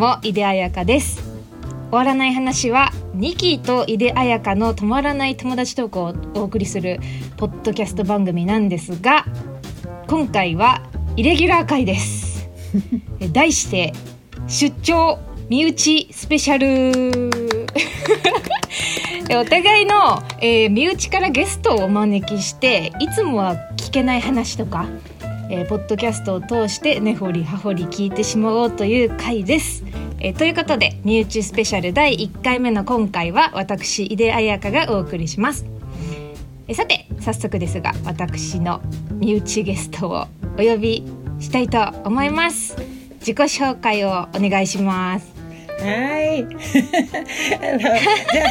も井出彩香です。終わらない話はニキと井出彩香の止まらない友達トークをお送りするポッドキャスト番組なんですが今回はイレギュラー回です。題して出張身内スペシャル。お互いの、えー、身内からゲストをお招きしていつもは聞けない話とか、えー、ポッドキャストを通して根掘り葉掘り聞いてしまおうという回です。えー、ということで身内スペシャル第1回目の今回は私井出彩香がお送りします。えさて早速ですが私の身内ゲストをお呼びしたいと思います。自己紹介をお願いします。はい。じゃあ、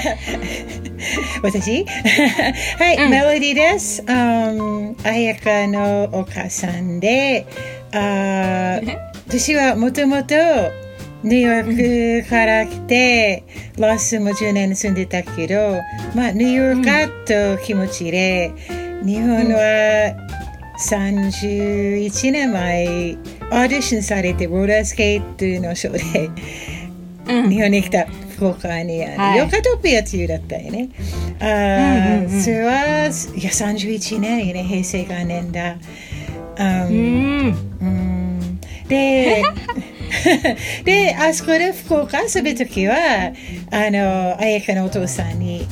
私？はい、うん、メロディーです。Um, あやかのお母さんで、あ私はもともとニューヨークから来て、ロスも10年住んでたけど、まあ、ニューヨーカーと気持ちで、日本は31年前、オーディションされて、ローラースケートのショーで、日本に来た福岡にある、はい、ヨカトピアっていうだったよね。あ、それは、いや、31年よね、平成元年だ。うん、うん、で、で、あそこで福岡遊ぶときは、あの、あやかのお父さんに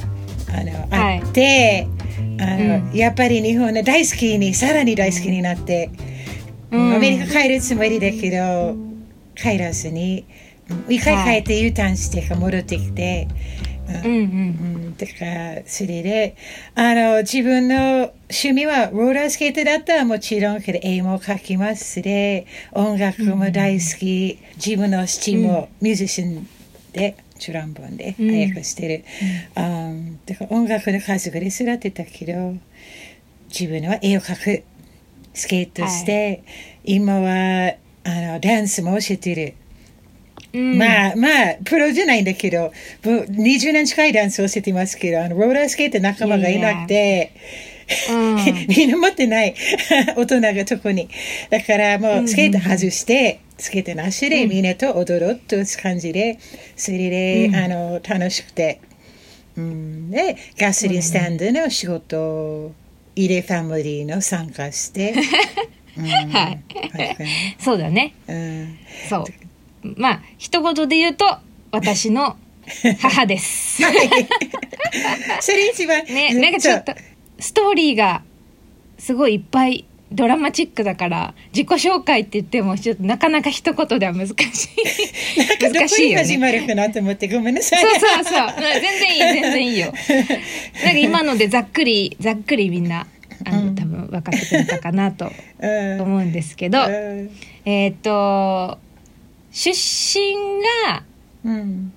あの会って、はい、あの、うん、やっぱり日本の大好きに、さらに大好きになって、うん、アメリカ帰るつもりだけど、帰らずに、一回帰って U ターンして戻ってきて、うん。うん。うん、だからそれであの自分の趣味はローラースケートだったらもちろん絵も描きますで音楽も大好き、うん、自分の父もミュージシャンで、チュランボンで早くしてる、うん、だから音楽の数ぐらい育てたけど自分は絵を描く。スケートして、はい、今はあのダンスも教えてる。まあまあ、プロじゃないんだけど、20年近いダンスをしてますけど、あのローラースケート仲間がいなくて、みん な持ってない 大人が特に。だからもうスケート外して、スケートなしでみんなと踊ろうという感じで、それで、あの楽しくて。うん、で、ガソリンスタンドの仕事入れファミリーの参加して。うん、はい。そうだね。うん、そう。まあ一言で言うと私の 母です。それ一番ねなんかちょっとストーリーがすごいいっぱいドラマチックだから自己紹介って言ってもちょっとなかなか一言では難しい。難しいよ、ね、始まるかなと思ってごめんなさい。そうそうそう。全然いい全然いいよ。なんか今のでざっくりざっくりみんなあの、うん、多分分かってくれたかなと思うんですけど、うん、えっ、と出身が、うん、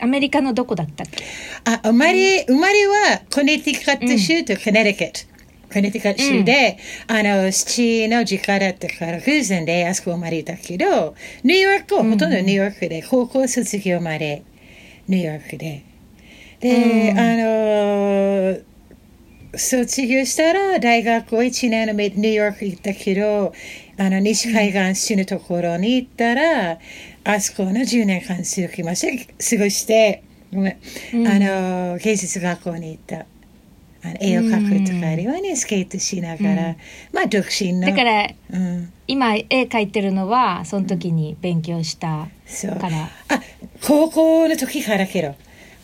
アメリカのどこだったっけ？あ生まれ、生まれはコネティカット州とコネティカット。コネティカット州で、うん、あの、父の実家だったから偶然であそこ生まれたけど、ニューヨーク、ほとんどニューヨークで、高校卒業までニューヨークで。で、うん、あの、卒業したら大学を1年目ニューヨーク行ったけど、あの西海岸市のところに行ったら、あそこの10年間過ごしまして過ごしてごめん、あの芸術学校に行った。あの絵を描くとかあるいはねスケートしながら、まあ独身のだから、うん、今絵描いてるのはその時に勉強したから、あ高校の時からけど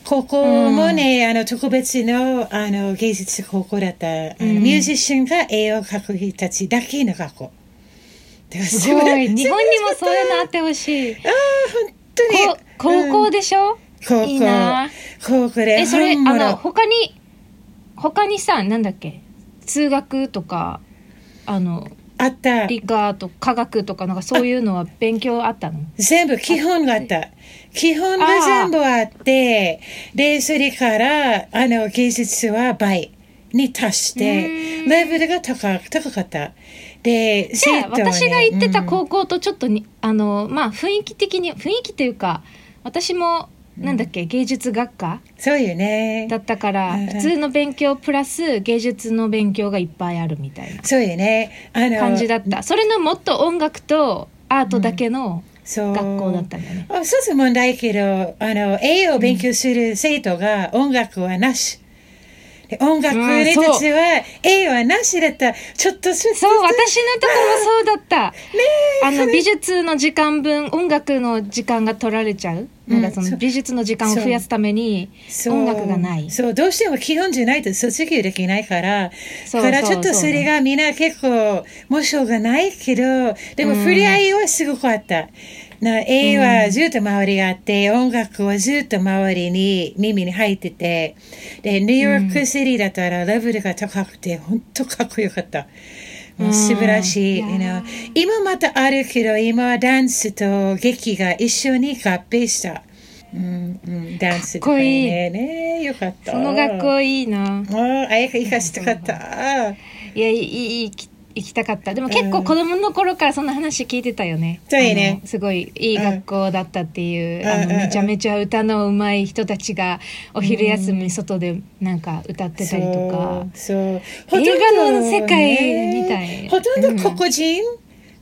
高校もね、あの特別のあの芸術高校だった、あのミュージシャンが絵を描く人たちだけの学校。すごい。日本にもそういうのあってほしい。ああ本当に。高校でしょ、うん、高校。いいな。高校でえそれあの他に他にさなんだっけ？通学とかあのあった。理科と科学とかなんかそういうのは勉強あったの？全部基本があった。基本が全部あってでそれからあの芸術は倍に達してレベルが高高かったでじゃあ、私が行ってた高校とちょっとに、うん、あのまあ雰囲気的に雰囲気というか私もなんだっけ、うん、芸術学科そうよね。だったから、普通の勉強プラス芸術の勉強がいっぱいあるみたいなそうよね。感じだった。それのもっと音楽とアートだけの、学校だったんだね。あそうそう問題けど、あの、英語を勉強する生徒が音楽はなし。音楽にたちは、A はなしだった。ちょっとそう、私のところそうだった。ねあの、美術の時間分、音楽の時間が取られちゃう。なんかその美術の時間を増やすために音楽がない。そう、どうしても基本じゃないと卒業できないから、だからちょっとそれがみんな結構、もしょうがないけど、でも触れ合いはすごくあった。な A はずっと周りがあって、うん、音楽はずっと周りに耳に入ってて、で、ニューヨークシティだったらレベルが高くて、本当かっこよかった。もう素晴らしい。You know、今またあるけど、今はダンスと劇が一緒に合併した。うんうん、ダンスとかね。ねよかった。その学校いいな。ああやか行かした。かったいやいいいい行きたかった。でも結構子供の頃からそんな話聞いてたよね、そういね。すごいいい学校だったっていう、あのめちゃめちゃ歌のうまい人たちがお昼休み外でなんか歌ってたりとか、そう。映画の世界みたい、ほとんど黒人、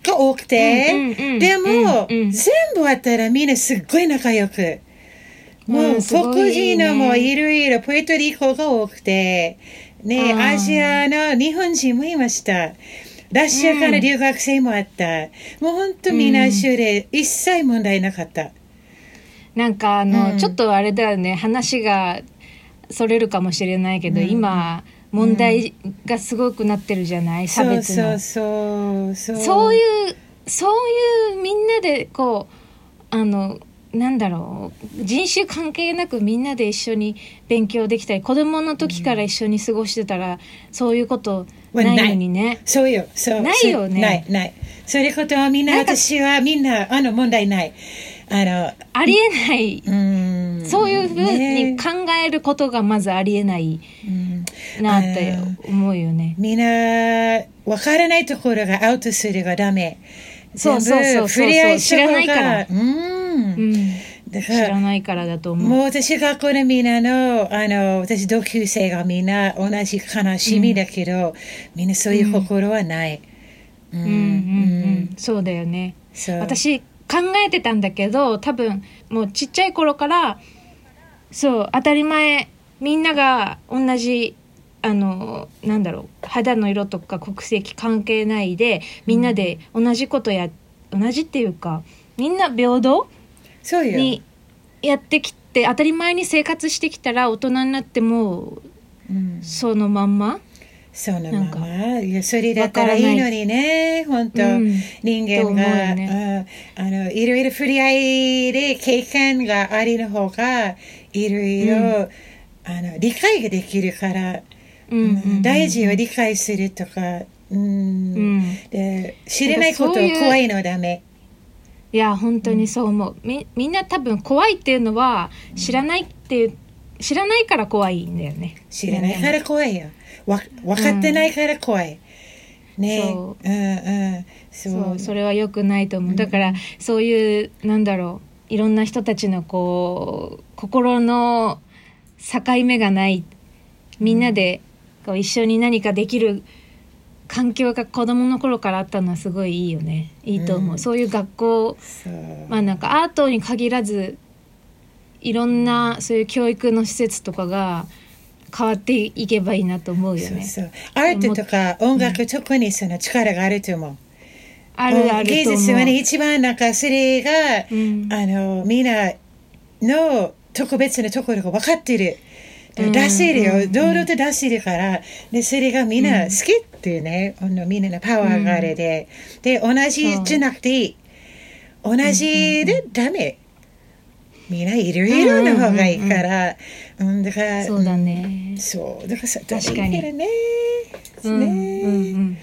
が多くて、でも、全部あったらみんなすっごい仲良く。もう黒人のもいろいろ、プエトリコが多くて、ね、アジアの日本人もいました。ラシアから留学生もあった。うん、もう本当みんな一緒で、一切問題なかった。なんかあの、うん、ちょっとあれだよね、話がそれるかもしれないけど、うん、今、問題がすごくなってるじゃない、差別の。そうそうそうそういう、そういうみんなでこう、あの、なんだろう人種関係なくみんなで一緒に勉強できたり子供の時から一緒に過ごしてたら、うん、そういうことないのにね。そうよ。そう。ないよね。ない、ない。それことはみんな、私はみんな、あの、問題ない。あの、ありえない。うんそういうふうに考えることがまずありえないなって思うよね。みんな、わからないところがアウトするがダメ。そうそうそうそう。知らないから。うん。知らないからだと思う。もう私学校のみんなの、あの、私同級生がみんな同じ悲しみだけど、うん、みんなそういう心はない。うん、うん、うん、そうだよね。私考えてたんだけど、多分もうちっちゃい頃から、そう、当たり前、みんなが同じあのなんだろう肌の色とか国籍関係ないでみんなで同じことや、同じっていうかみんな平等？にやってきて当たり前に生活してきたら大人になっても、うん、そのまんま？そのまま。いやそれだったらいいのにね本当、うん、人間が、ね、あのいろいろ触れ合いで経験がありの方がいろいろ、あの理解ができるから、うん、大事を理解するとか、うん、で知れないことを怖いのはダメ。いや本当にそう思う、みみんな多分怖いっていうのは知らないっていう知らないから怖いんだよね。知らないから怖いよ。わ分かってないから怖い、うん、ね。そう,、うんうん、そう。それはよくないと思う。だから、そういうなんだろう。いろんな人たちのこう心の境目がない。みんなでこう一緒に何かできる環境が子供の頃からあったのはすごいいいよね。いいと思う、うん、そういう学校まあなんかアートに限らずいろんなそういう教育の施設とかが変わっていけばいいなと思うよね。そうそう。アートとか音楽、うん、特にその力があると思う。あるある芸術はね一番なんかそれが、うん、あのみんなの特別なところが分かってる。出せるよ、堂々と出せるから、で、それがみんな好きっていうね、うん、みんなのパワーがあれで、で、同じじゃなくていい。同じでダメ。みんないろいろの方がいいから、うん、だから、そうだね。そう、だからさ、確かに。ね。ね。うん。うん。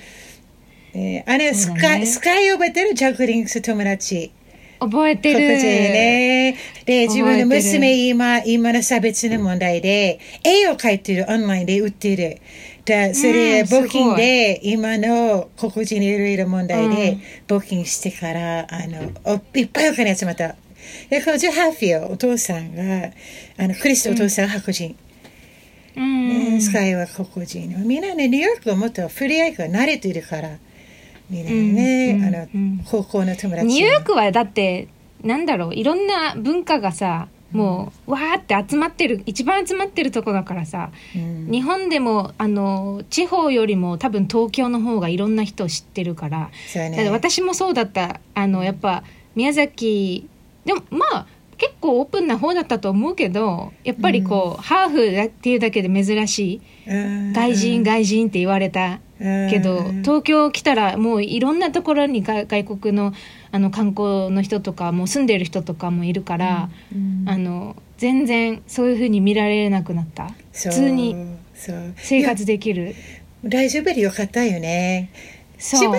えー、あれ、スカイ、スカイ覚えてる？ジャグリングス友達。覚えてる。ね。で、自分の娘今、今の差別の問題で、絵を描いてる、オンラインで売ってる。で、それ、募金で、今の黒人いろいろ問題で、募金してから、あの、いっぱいお金集まった。で、彼女ハーフィーお父さんが、あの、クリストお父さんは白人。うん、スカイは黒人。みんなね、ニューヨークはもっと触れ合いが慣れてるから。みんなね、あの、高校の友達。ニューヨークはだって、なんだろういろんな文化がさもうわーって集まってる一番集まってるとこだからさ、うん、日本でもあの地方よりも多分東京の方がいろんな人を知ってるから、ね、私もそうだった。あのやっぱ宮崎でもまあ結構オープンな方だったと思うけどやっぱりこう、うん、ハーフだっていうだけで珍しい、うん、外人外人って言われたけど、東京来たらもういろんなところに外国のあの観光の人とかもう住んでる人とかもいるから、あの全然そういうふうに見られなくなった。普通に生活できる。大丈夫でよかったよね。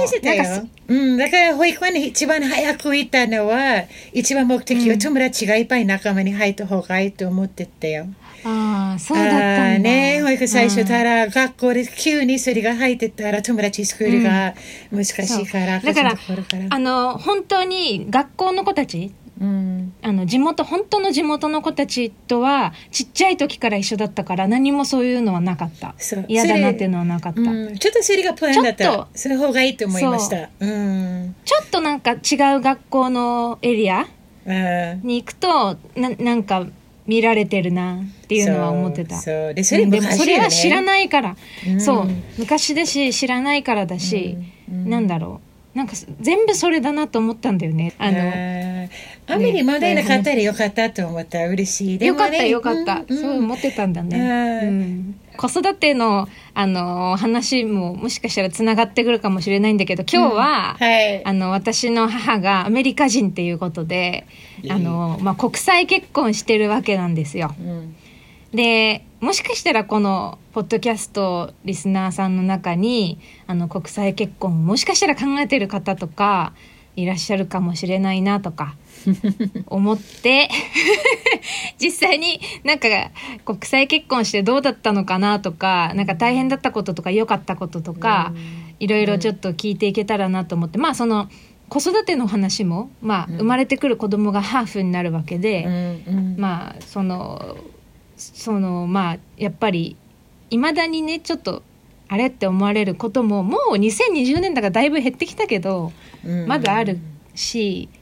してたよ。うん、だから保育園に一番早く行ったのは、一番目的は友達がいっぱい仲間に入った方がいいと思ってたよ。ああ、そうだったんだ。ね、保育最初たら、学校で急にそれが入ってたら、友達スクールが難しいから、う。ん、だから、あの、本当に学校の子たち、うん、あの地元本当の地元の子たちとはちっちゃい時から一緒だったから何もそういうのはなかった。嫌だなっていうのはなかった、うん、ちょっとそれがプランだったその方がいいと思いました、う。ん、ちょっとなんか違う学校のエリアに行くとななんか見られてるなっていうのは思ってた。そうでそれ、ね、でもそれは知らないから、そう。昔だし知らないからだし、うん、なんだろう。なんか全部それだなと思ったんだよね。あの、あんまり問題なかったらよかったと思った嬉しい。ね、よかったよかった、うん、そう思ってたんだね。うん、子育てのあの話ももしかしたらつながってくるかもしれないんだけど今日は、うんはい、あの私の母がアメリカ人っていうことであの、まあ、国際結婚してるわけなんですよ。でもしかしたらこのポッドキャストリスナーさんの中にあの国際結婚もしかしたら考えてる方とかいらっしゃるかもしれないなとか思って実際になんか国際結婚してどうだったのかなとかなんか大変だったこととか良かったこととかいろいろちょっと聞いていけたらなと思ってまあその子育ての話も、まあ、生まれてくる子供がハーフになるわけで、まあそのそのまあやっぱりいまだにねちょっとあれって思われることももう2020年だからだいぶ減ってきたけど、うん、まだあるし、うん、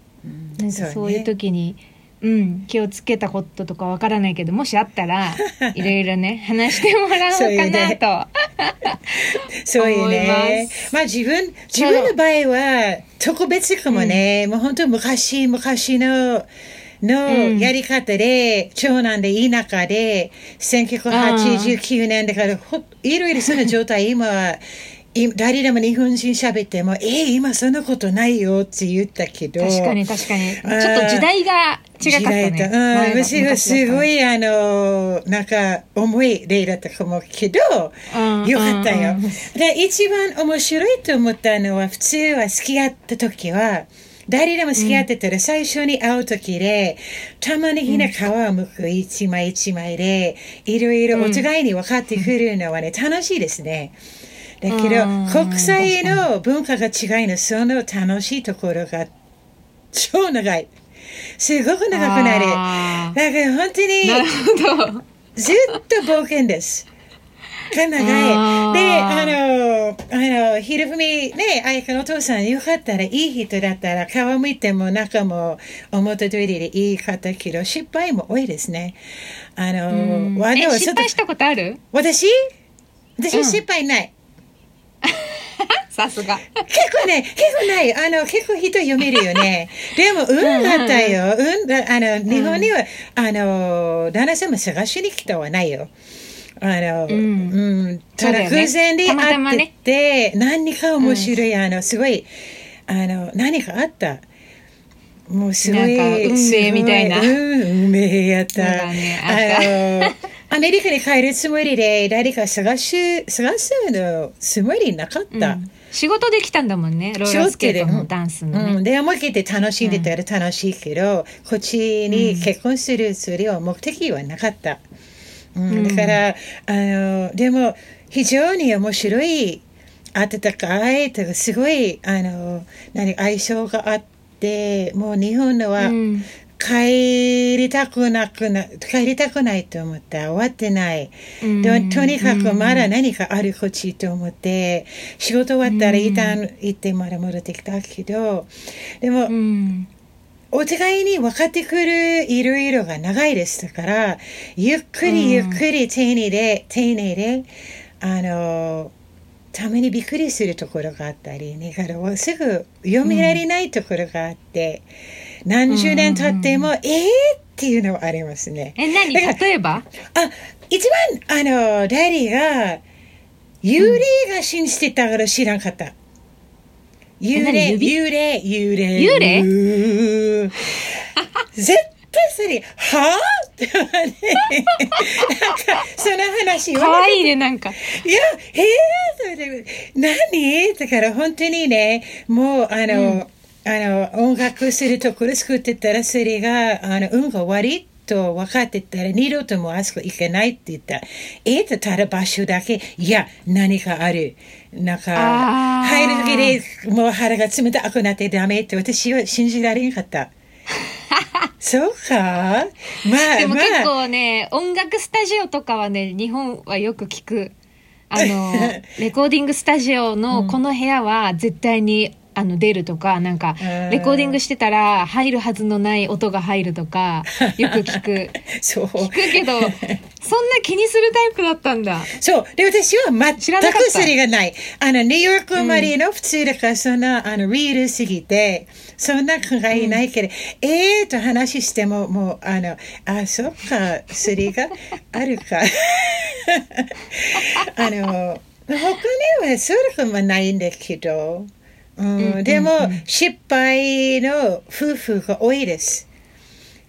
なんかそういう時に。うん、気をつけたこととかわからないけどもしあったら いろいろね話してもらおうかなと。そういうね。まあ自分自分の場合は特別かもね、うん、もう本当昔昔ののやり方で、長男で田舎で、1989年だから、いろいろその状態、今は、誰でも日本人喋っても、えー、今そんなことないよって言ったけど。確かに確かに。ちょっと時代が違かったね。うん、むすごい、あの、なんか、重い例だったかもけど、よかったよ。で、一番面白いと思ったのは、普通は付き合った時は、誰でも付き合ってたら最初に会う時で、玉ねぎの皮をむく一枚一枚で、いろいろお互いに分かってくるのはね、楽しいですね。だけど、国際の文化が違いの、その楽しいところが超長い。すごく長くなる。だから本当に、ずっと冒険です。が長い。で、あの、あの、ひるふみ、ね、あやかのお父さんよかったら、いい人だったら、皮むいても中も表通りでいい方けど、失敗も多いですね。あの、わざ失敗したことある？私？私失敗ない。さすが。結構ね、結構ない。あの、結構人読めるよね。でも、運だったよ。運、あの、日本には、あの、旦那様探しに来たはないよ。あの、うん、うん、ただ偶然で会ってて、ね、何か面白い、あの、すごい、あの、何かあった。もうすごい。運命みたいな。うん、運命やった。ね、あの、アメリカに帰るつもりで、誰か探し、探すのつもりなかった。うん。仕事できたんだもんねローラースケートのダンスの、ね、うん、で思い切って楽しんでたら楽しいけど、こっちに結婚するそれは目的はなかった、うん、だから、あの、でも、非常に面白い、温かい、とか、すごい、あの、何、相性があって、もう日本のは、帰りたくなくな、帰りたくないと思った。終わってない。でも、とにかくまだ何かあるこっちと思って、仕事終わったら一旦行ってまだ戻ってきたけど、でも、お互いに分かってくるいろいろが長いですだからゆっくりゆっくり丁寧で、丁寧であのたまにびっくりするところがあったりねからすぐ読められないところがあって、うん、何十年経っても、うん、えーっていうのはありますね。え、何？例えば？あ、一番、あの、 Daddy が、幽霊が信じてたから知らんかった。幽霊、幽霊、幽霊。幽霊？絶対それ、はぁ？ってなんか、その話かわいいね、なんか。いや、へえ、それ、何？だから本当にね、もう、あの、うん、あの、音楽するところ作ってたら、それが、あの、運が悪いと分かってたら、二度ともあそこ行けないって言ったら、えっと、ただ場所だけ、いや、何かある。なんか、入る時でもう腹が冷たくなってダメって私は信じられなかった。そうかまあ、でも結構ね、まあ、音楽スタジオとかはね、日本はよく聞く。あの、レコーディングスタジオのこの部屋は絶対にあの出るとかなんかレコーディングしてたら入るはずのない音が入るとか よく聞く。そう。聞くけどそんな気にするタイプだったんだ。そう。で私は全くそれがない。あのニューヨーク生まれの普通だからそんなあのリールすぎてそんな考えないけど、うん、ええー、と話してももうあのあそっかそれがあるか。あの他にはそういうのはないんだけどうん、でも、失敗の夫婦が多いです。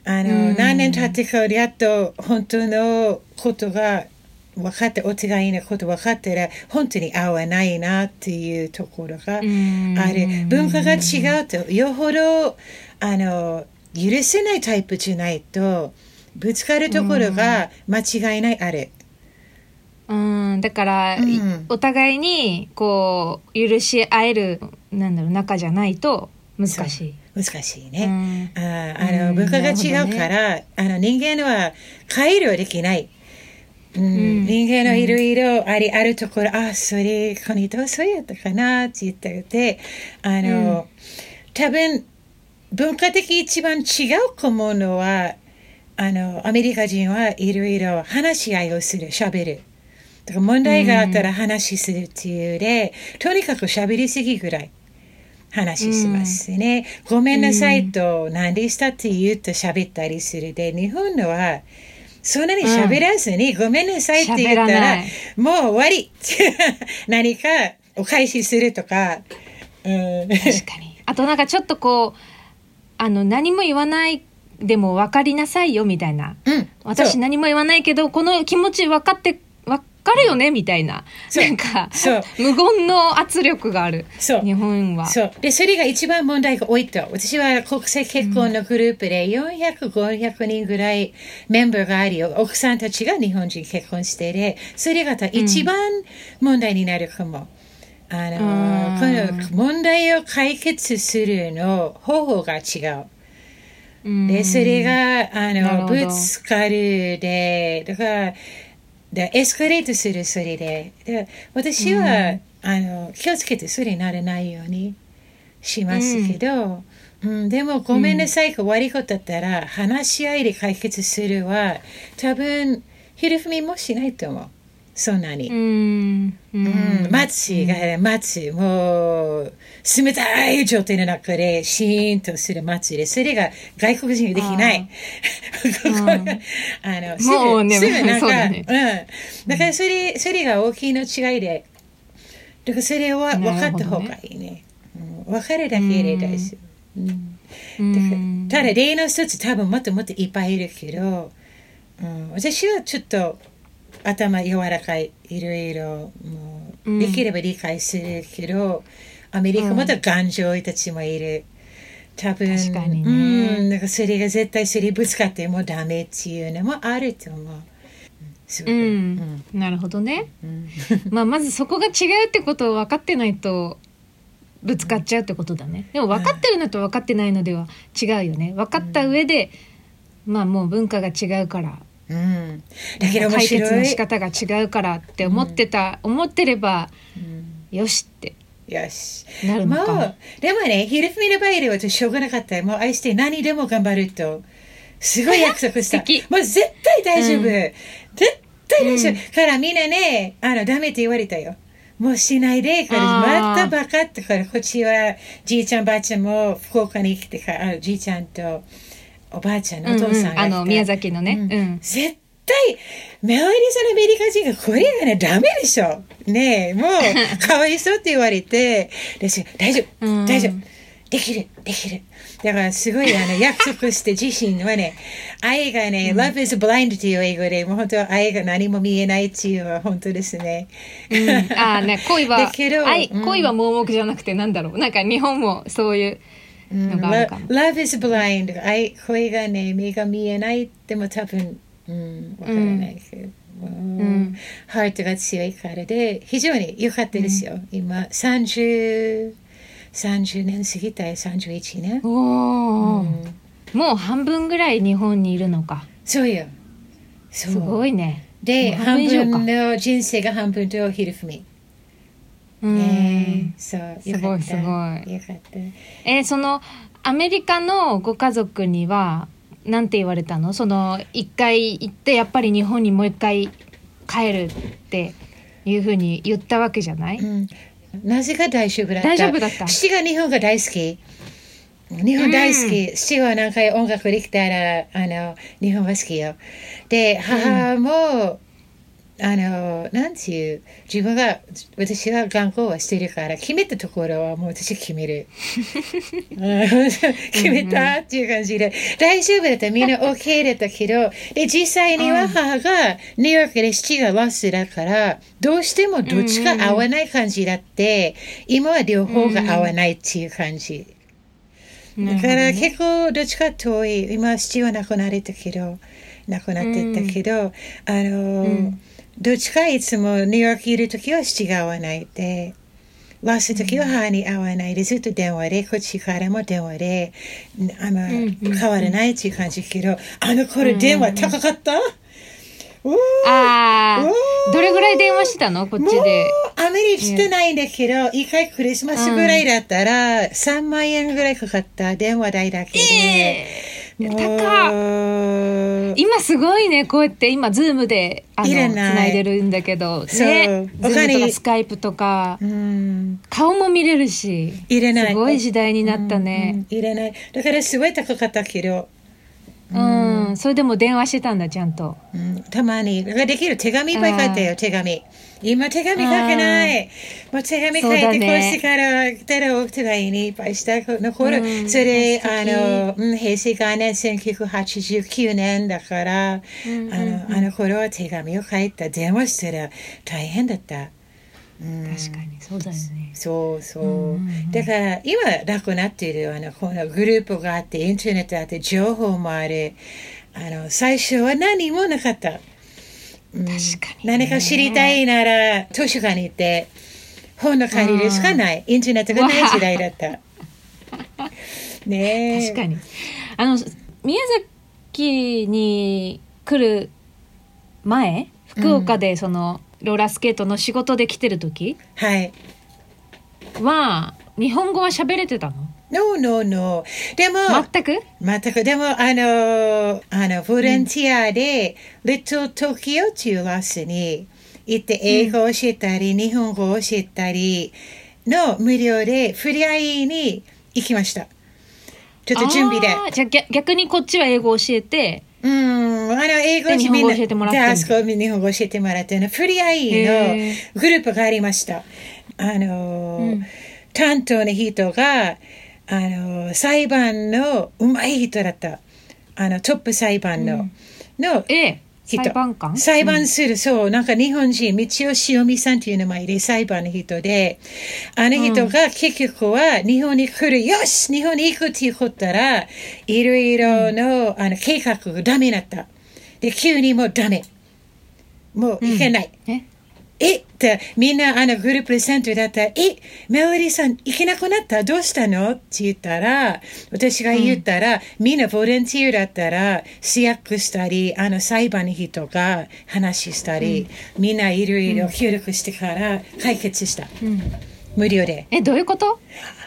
あの、何年経ってからやっと本当のことが分かって、お互いのこと分かったら、本当に合わないなっていうところがある。文化が違うと、よほど、あの、許せないタイプじゃないと、ぶつかるところが間違いないある。うんだから、うん、お互いにこう許し合えるなんだろう仲じゃないと難しい。難しいね。うん、ああの、文化が違うから、ね、あの人間は改良できない。うん、人間のいろいろあり、あるところ、あ、それ、この人はそうやったかなって言ってて、あの、多分、文化的一番違う小物は、あの、アメリカ人はいろいろ話し合いをする、喋る。だから問題があったら話するっていうで、とにかく喋りすぎぐらい。話しますね。うん、ごめんなさいと、何でしたって言うと喋ったりするで、日本のは、そんなに喋らずに、うん、ごめんなさいって言ったら、もう終わり 何かお返しするとか。うん、確かに。あとなんかちょっとこう、あの、何も言わないでも分かりなさいよみたいな。うん、私何も言わないけど、この気持ち分かってかるよねみたいな。なんか無言の圧力がある。日本は。そう。でそれが一番問題が多いと。私は国際結婚のグループで400500人ぐらいメンバーがあり奥さんたちが日本人結婚してでそれが一番問題になるかも。あのこの問題を解決するの方法が違う。でそれがあのぶつかるでだからで、エスカレートするそれで。で私は、うん、あの、気をつけてそれにならないようにしますけど、うん、うん、でもごめんなさいが悪いことだったら、話し合いで解決するは、多分、ひるふみもしないと思う。そんなに。うん。うん、待つが、待つ。もう、冷たい状態の中でシーンとする待つで、それが外国人できない。あの、すぐ、ね、すぐなんか、ね、うん。だからそれ、それが大きいの違いで、だからそれは分かった方がいいね。ねうん、分かるだけで大丈夫。うん、ただ例の一つ多分もっともっといっぱいいるけど、うん、私はちょっと頭柔らかいいろいろもうできれば理解するけど、うん、アメリカまた頑丈たちもいる。多分確かにね、うん、なんかそれが絶対それぶつかってもダメっていうのもあると思う。うん、うん、なるほどね、うん、まあまずそこが違うってことを分かってないとぶつかっちゃうってことだね。でも分かってるのと分かってないのでは違うよね。分かった上で、まあもう文化が違うからうん、だけど解決の仕方が違うからって思ってた、うん、思ってれば、うん、よしってよし。なるのかもう、でもね、ひるふみの場合ではしょうがなかった。もう愛して何でも頑張ると。すごい約束した。もう絶対大丈夫。うん絶対大丈夫。からみんなね、あの、ダメって言われたよ。もうしないで、これまたバカってから、こっちはじいちゃんばあちゃんも福岡に来てから、あじいちゃんとおばあちゃんのお父さんがうんうんあの宮崎のね。うん。うん。絶対、メロディさんのアメリカ人がこれがね、ダメでしょ。ねえ、もう、かわいそうって言われて、大丈夫、うん。大丈夫。できる、できる。だからすごいあの 約束して自身はね、愛がね、Love is blind という英語で、もう本当は愛が何も見えないっていうのは本当ですね。うん、ああね恋は 愛うん。恋は盲目じゃなくてなんだろう。なんか日本もそういううんのがあるかも、Love is blind. 愛声がね目が見えないでも多分うんわからないけど、うん。ハートが強いからで非常に良かったですよ、今30 30年過ぎたい31年、おお、うんもう半分ぐらい日本にいるのか。そうよ。すごいね。で半半分の人生が半分とひるふみ、うん、ねそうすごいすごい。よかった。えーそのアメリカのご家族にはなんて言われたの？その一回行ってやっぱり日本にもう一回帰るっていうふうに言ったわけじゃない、うん、なぜか大丈夫だった。大丈夫だった。父が日本が大好き。日本大好き。父は何回音楽できたら、あの、日本が好きよ。で、母も、あの、なんていう、自分が、私は頑固はしてるから、決めたところはもう私決める。うん決めたっていう感じで、大丈夫だった。みんな OK だったけど、で、実際には母がニューヨークで父がロスだから、どうしてもどっちか合わない感じだって、今は両方が合わないっていう感じ。だから結構どっちか遠い。今父は亡くなれたけど、亡くなってったけど、あの、んどっちかいつもニューヨークいるときは父が合わないで、ロスの時は母に会わないで、ずっと電話で、こっちからも電話で、あの、変わらないっていう感じけど、あの頃電話高かった、あおあどれぐらい電話してたの？こっちで。アメリカしてないんだけど、一回クリスマスぐらいだったら、3万円ぐらいかかった電話代だけで。もう高今すごいねこうやって今ズームであのついらないないでるんだけどね Zoomとか Skypeとかうん、顔も見れるしいらない。すごい時代になったうんね、いらない。だからすごい高かったけど、うん。それでも電話してたんだちゃんと。うん、たまに。できる手紙いっぱい書いたよ、手紙。今手紙書けない。もう手紙書いて、そうだね。こうしてから来たらお手紙にいっぱいしたの。頃、うん。それ、素敵。あの、うん、平成元年1989年だから、あの、あの頃は手紙を書いた、電話したら大変だった。うん確かにそうだよねそうそう。うんうんうんだから今なくなっているあのこのグループがあってインターネットあって情報もある。あの最初は何もなかった。うん確かにね何か知りたいなら図書館に行って本の借りるしかない。インターネットがない時代だった。ねえ。確かにあの宮崎に来る前福岡でその、ローラースケートの仕事で来てる時？はい。は日本語は喋れてたの？No, no, no. でも、全く？全く。でもあのあのボランティアで、Little Tokyo というラスに行って英語を教えたり、日本語を教えたりの無料で触れ合いに行きました。ちょっと準備で。じゃあ逆逆にこっちは英語を教えて。うんあの英語で日本語教えてもらって。日本語教えてもらって。の触れ合いへのグループがありましたあの、うん。担当の人があの裁判のうまい人だった。あのトップ裁判の、のええ人。裁判官？裁判する、そう、なんか日本人、道尾塩美さんという名前で裁判の人で、あの人が結局は日本に来る、よし日本に行くっていうことら、いろいろの,、あの計画がダメだった。で、急にもうダメ。もう行けない。え？えって、みんなあのグループセンターだったら、え、メロディーさん行けなくなった？どうしたの？って言ったら、私が言ったら、みんなボランティアだったら、試薬したり、あの裁判の人が話したり、みんないろいろ協力してから解決した。うん。無料で。え、どういうこと？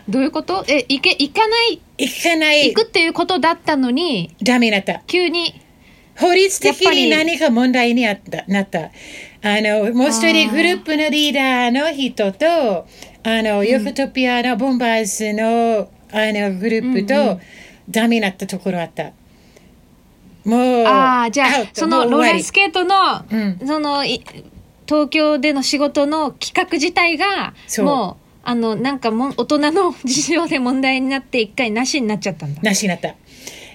どういうこと？え、行け、行かない、行かない。行くっていうことだったのに、ダメだった。急に、法律的に何か問題にあったなった？あの、もう一人グループのリーダーの人と、あの、ヨクトピアのボンバーズの、あの、グループと、ダメになったところあった。もう、ああ、じゃあそのローラースケートの、うんその、い東京での仕事の企画自体が、そうもう、あの、なんかもん、大人の事情で問題になって、一回なしになっちゃったんだ。なしになった。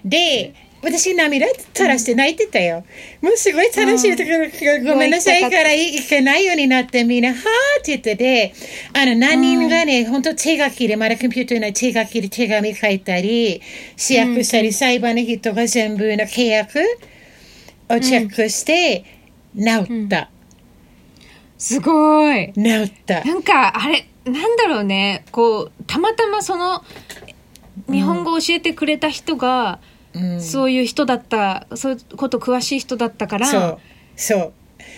で、私涙垂らして泣いてたよ。もうすごい楽しいところ、ごめんなさいから行かないようになってみんな、はーって言ってて、あの、何人がね、本当手書きで、まだコンピューターの手書きで手紙書いたり、試約したり、裁判の人が全部の契約をチェックして、治った。すごい。治った。なんか、あれ、なんだろうね、こう、たまたまその、日本語を教えてくれた人が、うんそういう人だった、そういうこと詳しい人だったから、そう。そう。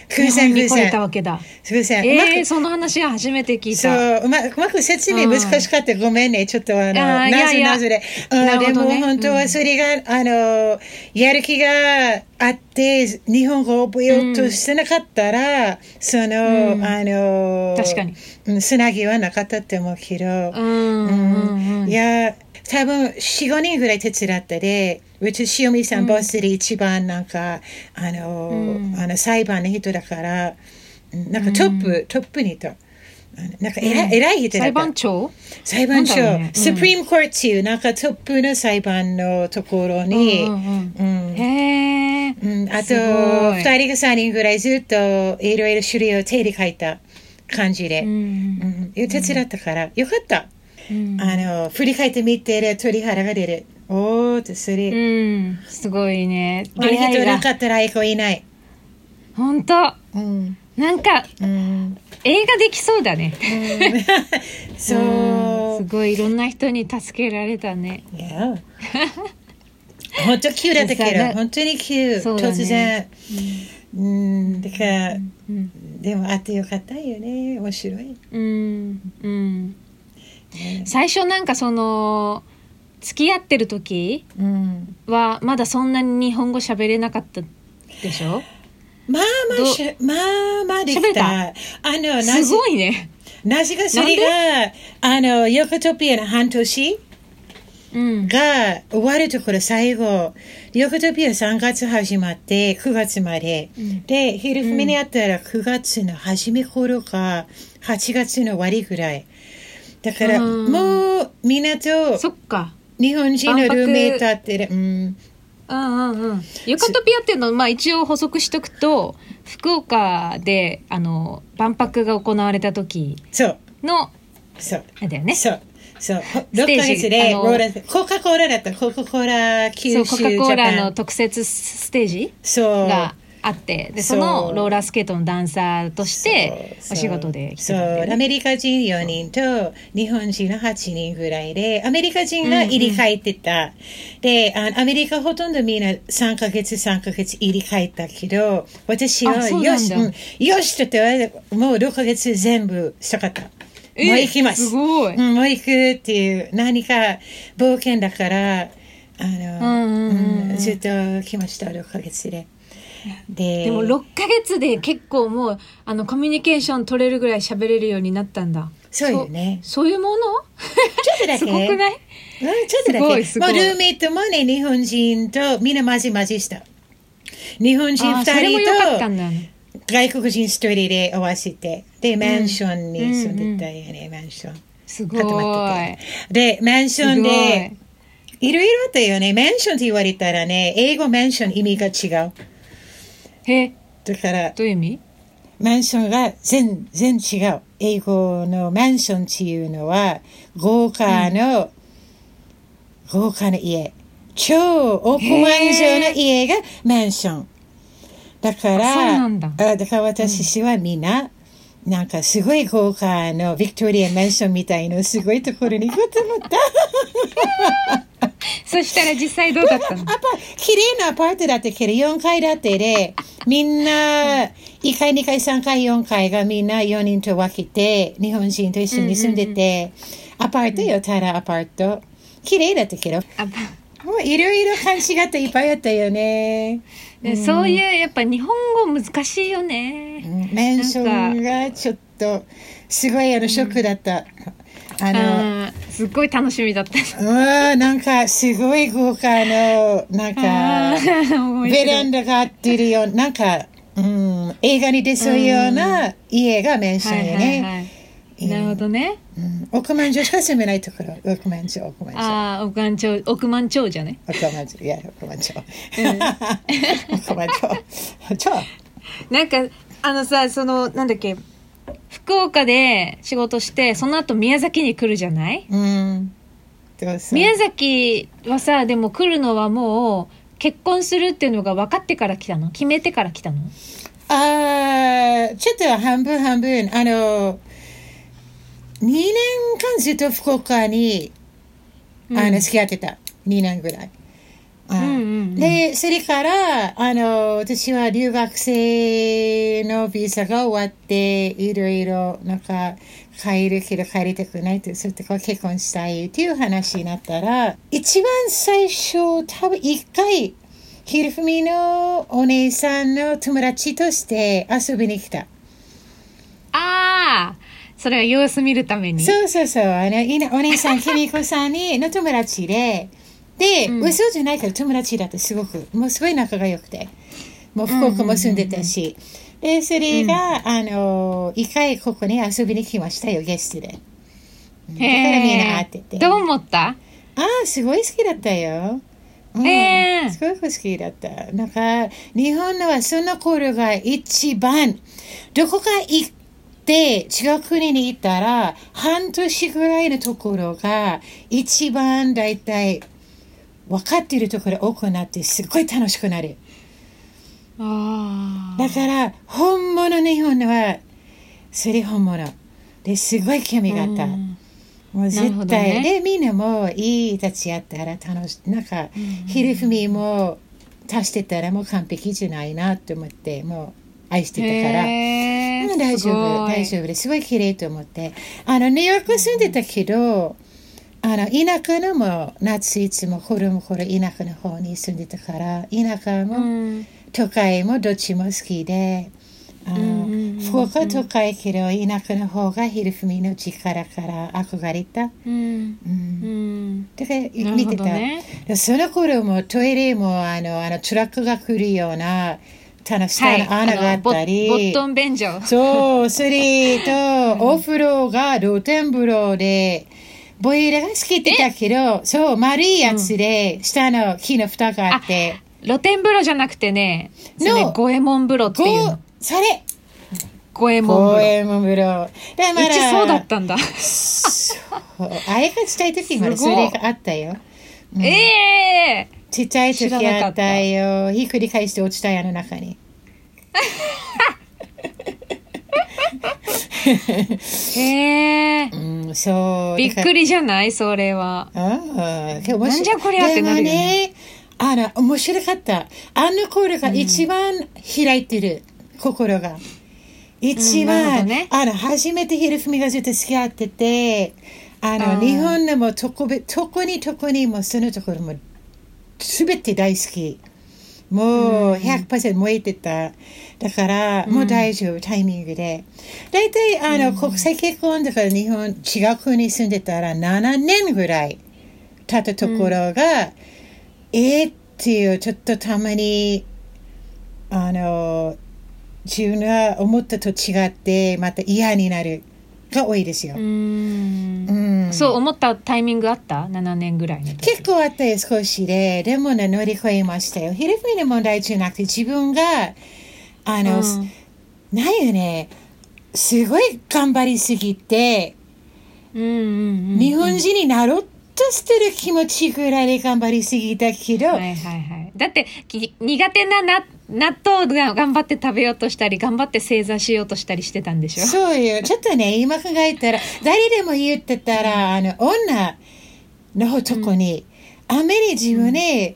日偶然偶本に来れた然。わけだ。偶然。うまくえー、その話は初めて聞いそた。う、うまうまく説明難しかった。ごめんね。ちょっとあの、あーいやなぜいやなぜで。うんなるでもほどね本当はそれが、あの、やる気があって、日本語を覚えようとしてなかったら、その、うんあの、確かに。うん。つなぎはなかったって思うけど、うんうんうん。いや、多分4、5人ぐらい手伝ったで、うち塩見さん、ボスで一番なんか、あの、うん。あの裁判の人だから、うんなん。かトップ、トップにいた。あのなんか偉い、偉い人だ裁。判長？裁判所、なんだろうね。うん。スプリームコートっていうなんかトップの裁判のところに、うんうんうん。へえ。うん。あとすごい。2人が3人ぐらいずっといろいろ種類を手で書いた感じで、ううん。ん。手伝ったから、よかった。うん。あの振り返ってみてる鳥肌が出る。おーってそれ、うん、すごいね。出会いが人なかったらエコいない。本当うんなんかうん映画できそうだね。そううんすごいいろんな人に助けられたね。いや。本当急だったけど、でさな本当に急、そうだね突然。うん、だから、うん、でもあってよかったよね。面白い。うん、うん。最初なんかその付き合ってる時うん。はまだそんなに日本語喋れなかったでしょ？まあまどあしゃ、まあまあできたた？あの、なすぜ、ごいね。なぜかそれが、あの、ヨコトピアの半年うん。が終わるところ最後、ヨコトピア3月始まって9月まで。うんで、ヒルフミにあったら9月の初め頃か、8月の終わりぐらい。だから、うんもう、みんなと、そっか。日本人のルーメイトあってる。うん。うんうんうん。ユカトピアっていうのは、まあ一応補足しとくと、福岡で、あの、万博が行われた時そう、の、そう。だよね。そう。そう。ステージ6ヶ月で、コカ・コーラだった。コカ・コーラ九そう、州コカ・コーラジャパンの特設ステージそう。があって、で、そのローラースケートのダンサーとして、お仕事で来て。アメリカ人4人と日本人の8人ぐらいで、アメリカ人が入り替えてた。であ、アメリカほとんどみんな3ヶ月3ヶ月入り替えたけど、私はよし、うんよしと言って、もう6ヶ月全部したかった。えもう行きます。すごいうん、もう行くっていう、何か冒険だから、あの、うんうんうんうんずっと来ました、6ヶ月で。ででも6ヶ月で結構もう、あの、コミュニケーション取れるぐらい喋れるようになったんだ。そうよねそ。そういうもの？ちょっとだけ。すごくない？うん、ちょっとだけ。すごいすごいもうルーメイトもね、日本人とみんなまじまじした。日本人あーそれも二よかった人。と外国人一人で合わせて。で、マンションに住んでたよね、マンション。すごい。で、マンションでい、いろいろあったよね。マンションって言われたらね、英語マンション意味が違う。え、だから、どういう意味？マンションが全然違う。英語のマンションっていうのは、豪華の、豪華な家。超億万以上の家がマンション。だから、あだから私たちはみんな、なんかすごい豪華のビクトリアマンションみたいなすごいところに行こうと思った。そしたら実際どうだったの？アパ綺麗なアパートだってけど4階建てでみんな1階2階3階4階がみんな4人と分けて日本人と一緒に住んでて、アパートよただアパート。綺麗だったけど。あもういろいろ勘違っていっぱいあったよね。でそういうやっぱ日本語難しいよね。メンションがちょっとすごいあのショックだった。あの、あーすっごい楽しみだった。うわーなんかすごい豪華のなんか ベランダがあってるようなんか、うん、映画に出そうような家がメンションよはいはいね。はい。なるほどね。うん億万長しか住めないところ。億万長、億万長。ああ、億万長、億万長者ね。億万長、いや、億万長。億万長。長。なんか、あのさ、その、なんだっけ、福岡で仕事して、その後宮崎に来るじゃない？うん。宮崎はさ、でも来るのはもう、結婚するっていうのが分かってから来たの？決めてから来たの？ああ、ちょっと半分半分。あの、2年間ずっと福岡に、あの、付き合ってた。2年ぐらい。で、それから、あの、私は留学生のビザが終わって、いろいろ、なんか、帰るけど帰りたくないって、それとか結婚したいっていう話になったら、一番最初、多分一回、ひるふみのお姉さんの友達として遊びに来た。ああそれは様子見るために。そうそうそう。あの、お姉さん、きみこさんにの友達で、で、うん嘘じゃないけど友達だってすごく、もうすごい仲が良くて。もう福岡も住んでたし。で、それが、あの、一回ここに遊びに来ましたよ、ゲストで。だからみんな会ってて。どう思った？ああ、すごい好きだったよ。うんへえすごく好きだった。なんか、日本のはその頃が一番、どこか行って、違う国に行ったら、半年ぐらいのところが、一番だいたい分かっているところ多くなって、すごい楽しくなる。ああ。だから、本物の日本のは、それ本物。で、すごい興味があった。うんもう絶対、ねでみんなもいい立ち会ったら楽しいなんか、ひるふみも足してたらもう完璧じゃないなと思ってもう愛してたから、大丈す夫大丈夫ですごい綺麗と思ってあのニューヨーク住んでたけどあの田舎のも夏いつも子供頃田舎の方に住んでたから田舎うもん都会もどっちも好きで。あの福岡都会けど田舎の方がひるふみの力から憧れた。うんうんうんだから見てた、どねでその頃もトイレもあのあのトラックが来るようなたの下の穴があったり、ボットン便所そうそれとお風呂が露天風呂でボイラーがつけてたけどそう丸いやつで、下の木の蓋があって。露天風呂じゃなくてねそれね No 五右衛門風呂っていうそれ。五右衛門風呂。公園も風呂。だうちそうだったんだ。あやかしたい時までそれがあったよ。ええちっちゃい時あったよ。ひっくり返して落ちたよ、あの中に。ええうん、そう。びっくりじゃない？それはああ、なんじゃこりゃってなるよねあの、面白かった。あの頃が一番開いてる、心が。一うんなるほ番、どねあの、初めてひるふみがずっと付き合ってて、あの、あー日本でも特別、特に特にもうそのところも、すべて大好き。もう100%燃えてた。だから、もう大丈夫、タイミングで。大体、あの、国際結婚だから日本、違う国に住んでたら7年ぐらい経ったところが、えーっていう、ちょっとたまに、あの、自分が思ったと違って、また嫌になるが多いですよ。ううん。んそう思ったタイミングあった？7年ぐらいの時。結構あったよ、少しで。でもね、乗り越えましたよ。ひるふみの問題じゃなくて、自分が、あの、うん。なんよね、すごい頑張りすぎて、うんうんうん。日本人になろうとしてる気持ちぐらいで頑張りすぎたけど、はいはいはい。だってき苦手なな納豆が頑張って食べようとしたり頑張って正座しようとしたりしてたんでしょ？そうよ。ちょっとね、今考えたら、誰でも言ってたら、あの、女のとこに、あんまり自分で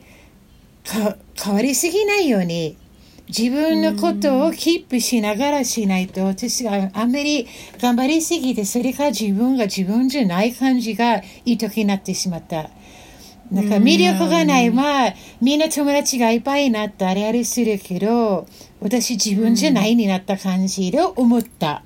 か変わりすぎないように自分のことをキープしながらしないと、私があんまり頑張りすぎて、それが自分が自分じゃない感じがいい時になってしまった。なんか魅力がない。まあ、みんな友達がいっぱいになったあれあれするけど、私自分じゃないになった感じで思った。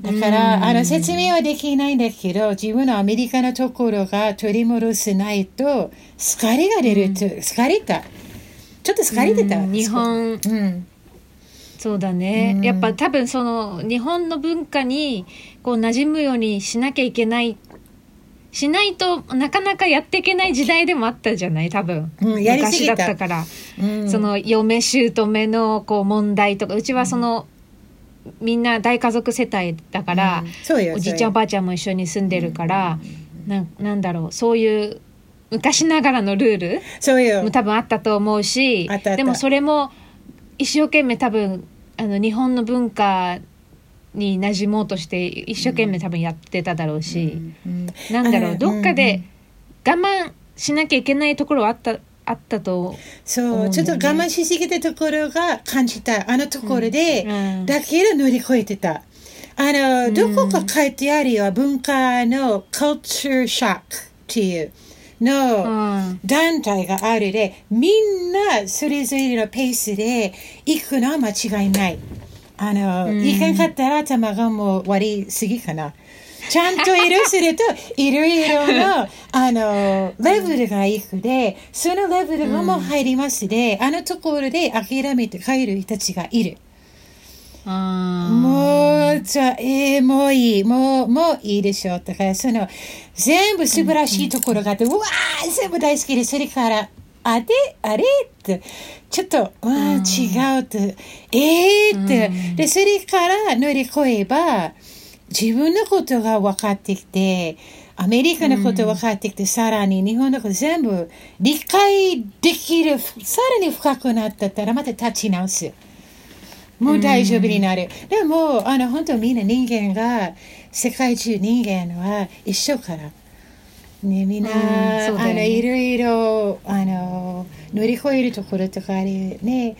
だから、あの説明はできないんだけど、自分のアメリカのところが取り戻せないと、疲れが出ると、疲れた。ちょっと疲れてた、日本、うん、そうだね、うん、やっぱ多分その日本の文化にこう馴染むようにしなきゃいけないしないとなかなかやっていけない時代でもあったじゃない？多分、うん、昔だったから、うん、その嫁姑のこう問題とかうちはその、みんな大家族世帯だから、おじいちゃんおばあちゃんも一緒に住んでるから、ななんだろうそういう昔ながらのルールそうよ。も多分あったと思うしでもそれも一生懸命多分あの日本の文化に馴染もうとして一生懸命多分やってただろうし、うなんだろうどっかで我慢しなきゃいけないところはあったあったと、そう、ちょっと我慢しすぎたところが感じたあのところで、だけど乗り越えてた。あの、どこか書いてあるよ、文化の culture shock っていう。の団体があるで、みんなそれぞれのペースで行くのは間違いない。あの、行かんかったら頭がもう割りすぎかな。ちゃんといるすると、いろいろの、あの、レベルがいくで、そのレベルがもう入りますで、あのところで諦めて帰る人たちがいる。もう、じゃえー、もういい、もう、もういいでしょう。だから、その、全部素晴らしいところがあって、うわー、全部大好きで、それから、あれあれって、ちょっと、わー、違うって、えーって、で、それから乗り越えば、自分のことが分かってきて、アメリカのこと分かってきて、さらに日本のこと全部理解できる、さらに深くなったらまた立ち直す。もう大丈夫になる。でも、あの、本当みんな人間が、世界中人間は一緒から。ね、みんな、ね、あの、いろいろ、あの、乗り越えるところとかあるね、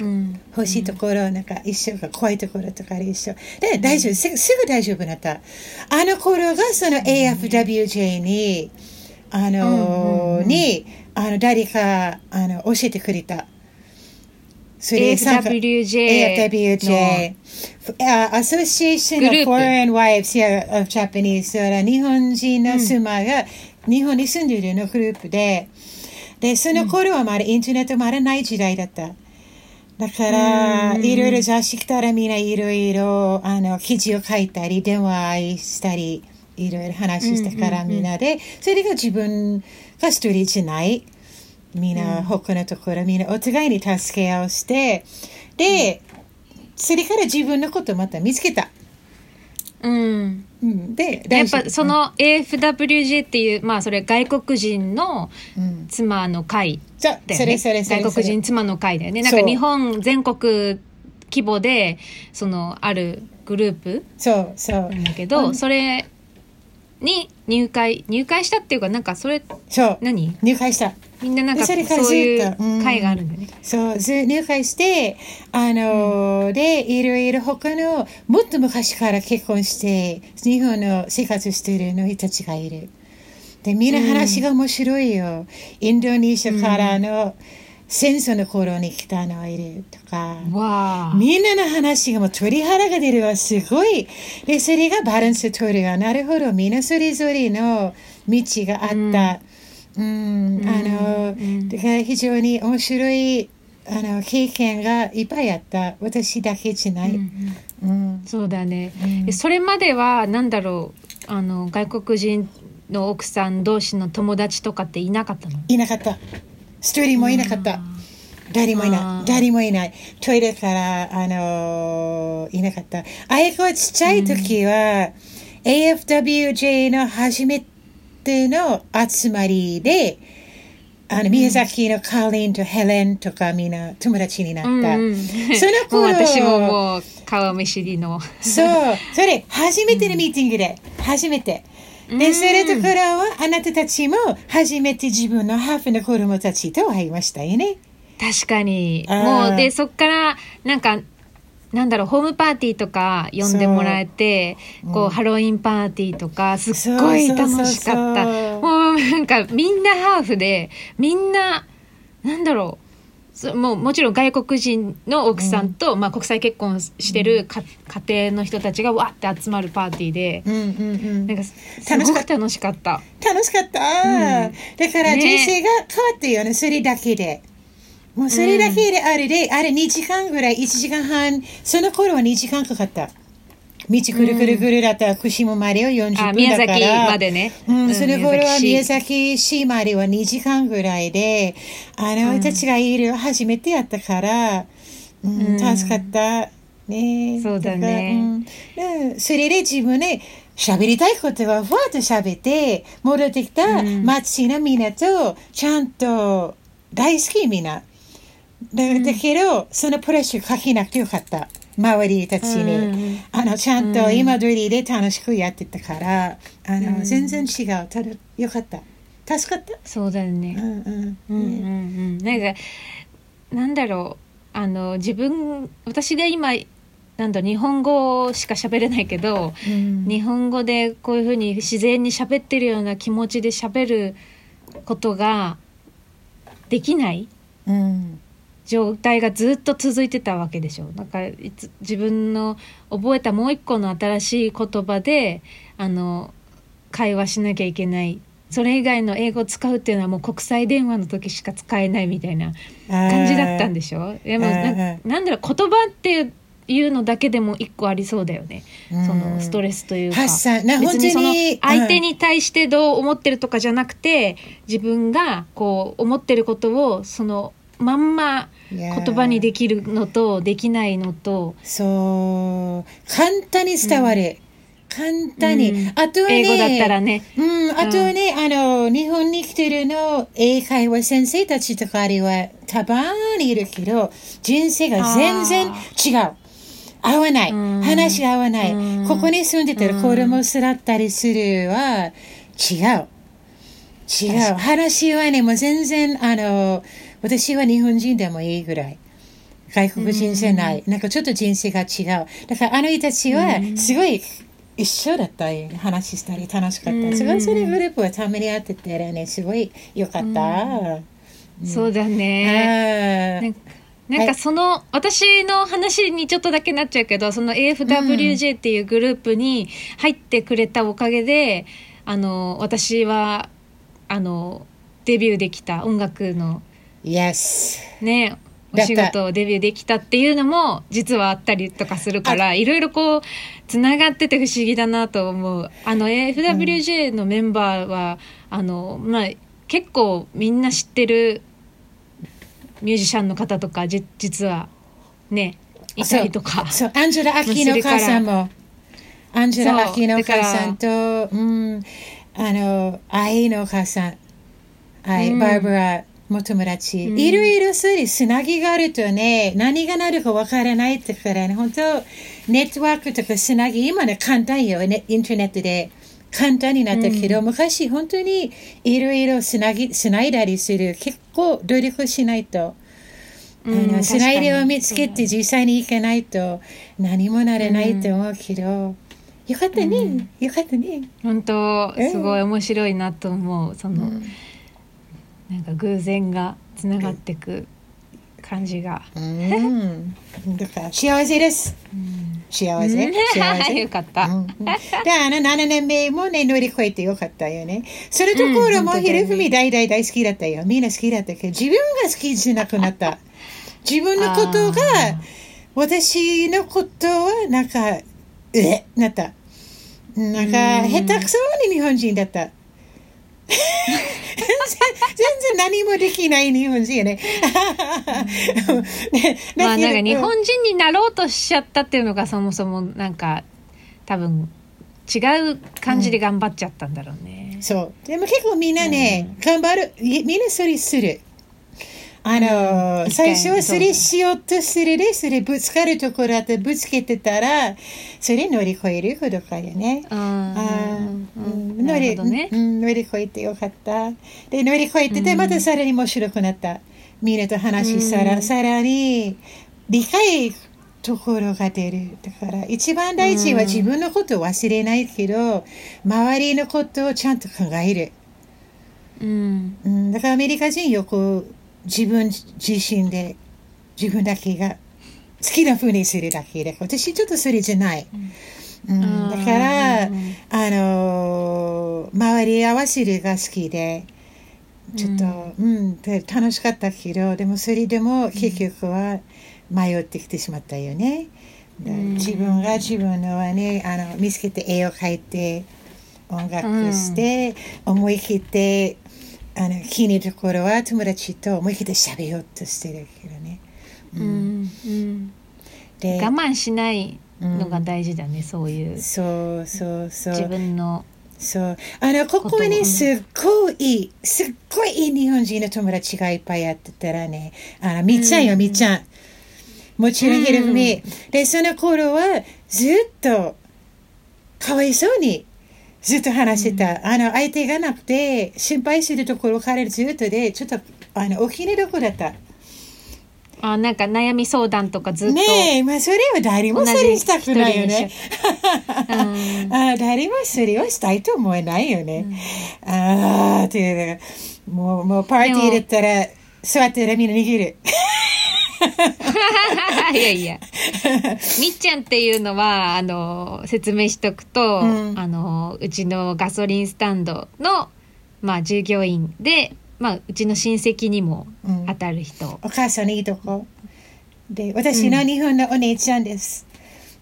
うん、欲しいところ、なんか一緒か、怖いところとかある一緒。で、大丈夫、すすぐ大丈夫になった。あの頃がその AFWJ に、あの、に、あの、誰か、あの、教えてくれた。AFWJ uh, Association of Foreign Wives yeah, of Japanese 日本人の妻が日本に住んでいるのグループで、で、その頃はまだインターネットまだない時代だった。だから、いろいろ雑誌来たらみんないろいろ、あの、記事を書いたり、電話したり、いろいろ話したからみんなで、それが自分が一人じゃない。みんな、他のところみんなお互いに助け合うして、で、それから自分のことまた見つけた。うん。うん、でやっぱその AFWG っていう、まあそれ外国人の妻の会だよね、それそれ外国人妻の会だよね。なんか日本全国規模でそのあるグループそうそう。なんだけど、それに入会入会したっていうかなんかそれそう。何？入会したみんななんかそういう会があるんだね。そう、入会して、あの、うん、で、いろいろ他の、もっと昔から結婚して、日本の生活しているの人たちがいる。で、みんな話が面白いよ。うん、インドネシアからの、戦争の頃に来たのがいるとか、みんなの話がもう鳥肌が出るわ、すごい。で、それがバランス取るわ。なるほど、みんなそれぞれの道があった。うんうん、あの、非常に面白いあの経験がいっぱいあった。私だけじゃない、うんうん、そうだね、うん、それまでは何だろう？あの外国人の奥さん同士の友達とかっていなかったの？いなかった。一人もいなかった、誰もいない。誰もいない。トイレから、あのー、いなかった。あやこはちっちゃい時は、うん、AFWJ の初めての集まりで、あの、宮崎のカーリンとヘレンとかみんな友達になった。うんうん、その頃私ももう顔見知りの。そう。それ、初めてのミーティングで、初めて。で、それところは、あなたたちも初めて自分のハーフの子供たちと会いましたよね。確かに。もう、で、そっから、なんか、なんだろうホームパーティーとか呼んでもらえてこう、うん、ハロウィンパーティーとかすっごい楽しかった。もうなんかみんなハーフでみんななんだろうもうもちろん外国人の奥さんと、うん、まあ、国際結婚してるか、家庭の人たちがわって集まるパーティーで、うんうんうん、なんかすごく楽しかった。楽しかった、うん、だから人生が変わってよねそれだけで。もうそれだけであれで、うん、あれ2時間ぐらい、1時間半、その頃は2時間かかった。道くるくるくるだったら、串もまでは40分だから。宮崎までね。うん、その頃は宮崎市までは2時間ぐらいで、あの、私たちがいる初めてやったから、うん、助かった。ねそうだね。うん、それで自分で、喋りたいことはふわっと喋って、戻ってきた町のみんなと、ちゃんと大好きみんな。だだけど、そのプレッシャーかけなくてよかった。周りたちに、あのちゃんと今通りで楽しくやってたから、あの全然違う。ただよかった。助かった。そうだよね。うんうん。うんうんなんかなんだろう。あの自分私が今なんだ日本語しか喋れないけど、うん、日本語でこういうふうに自然に喋ってるような気持ちで喋ることができない、うん、状態がずっと続いてたわけでしょなんかいつ自分の覚えたもう一個の新しい言葉であの会話しなきゃいけない。それ以外の英語を使うっていうのはもう国際電話の時しか使えないみたいな感じだったんでしょでもなんだろう言葉っていうのだけでも一個ありそうだよね、そのストレスというか。別にその相手に対してどう思ってるとかじゃなくて自分がこう思ってることをそのまんま言葉にできるのとできないのと。そう。簡単に伝わる、うん。簡単に、うん、あとね、英語だったらね。うん、あとね、うん、あの、日本に来てるの、英会話先生たちとかあれは、たまにいるけど、人生が全然違う。合わない。話が合わない。ここに住んでたら子供育ったりするは、違う。違う。話はね、もう全然、あの、私は日本人でもいいぐらい。外国人じゃない。なんかちょっと人生が違う。だからあの人たちはすごい一緒だったり、話したり楽しかった。すごいそれグループはために会っててね、すごい良かった。そうだね。なんかその、私の話にちょっとだけなっちゃうけどその AFWJ っていうグループに入ってくれたおかげで、あの私はあのデビューできた音楽の Yes. ねお仕事をデビューできたっていうのも実はあったりとかするからいろいろこうつながってて不思議だなと思う。あの FWJ のメンバーは、うん、あのまあ結構みんな知ってるミュージシャンの方とかじ実はねいたりとかそうアンジェラ・アキの母さんも。アンジェラ・アキの母さんと、うん、あの愛の母さん。愛、うん、バーバラも友達。うん、いろいろそういうつなぎがあるとね、何がなるかわからないってからね、本当ネットワークとかつなぎ、今ね、簡単よね、インターネットで。簡単になったけど、うん、昔本当にいろいろつなぎ、つないだりする。結構努力しないと。うん、あのつないでを見つけて実際に行かないと何もなれないと思うけど、よかったね、うん、よかったね。本当、すごい面白いなと思う。その、なんか偶然がつながっていく感じが。うん、だから幸せです。うん、幸せ？幸せ。よかった。うん、で、あの7年目もね、乗り越えてよかったよね。それところも、ひろふみ大大大好きだったよ。みんな好きだったけど、自分が好きじゃなくなった。自分のことが、私のことは、なんか、えなった。なんか、下手くそに日本人だった。全然何もできない日本人やね。ねまあなんか日本人になろうとしちゃったっていうのがそもそもなんか多分違う感じで頑張っちゃったんだろうね。うん、そう。でも結構みんなね、うん、頑張る。みんなそれする。あの、うん、最初はそれしようとするで、それぶつかるところあってぶつけてたら、それ乗り越えることかよね。乗り,、ねうん、乗り越えてよかった。で、乗り越えてて、またさらに面白くなった。みんなと話したら、さらに理解ところが出る。だから一番大事は自分のことを忘れないけど、周りのことをちゃんと考える。うん、うん、だからアメリカ人よく自分自身で自分だけが好きな風にするだけで私ちょっとそれじゃない。うん、だから、あの周り合わせるが好きでちょっと、うん、楽しかったけどでもそれでも結局は迷ってきてしまったよね。自分が自分のはねあの見つけて絵を描いて音楽して、思い切ってあの気にところは友達と思い切って喋ようとしてるけどね。うん、で我慢しないのが大事だね、そういう。そうそうそう。自分のそう。あのここにすっごいすっごいいい日本人の友達がいっぱいやってたらねあのみっちゃんよ、みっちゃん。もちろんひろふみ、でその頃はずっとかわいそうにずっと話してた、あの相手がなくて心配するところ彼ずっとでちょっとあのお気に入りどこだった？あなんか悩み相談とかずっと。ねえ、まあ、それは誰もそれしたくないよね、うん、あ誰もそれをしたいと思えないよね、うん、ああっていうもうもうパーティーだったら座ってらみんな逃げる いやいや。みっちゃんっていうのはあの説明しとくと、うん、あのうちのガソリンスタンドの、まあ、従業員でまあ、うちの親戚にも当たる人、うん、お母さんのいいとこで私の日本のお姉ちゃんです、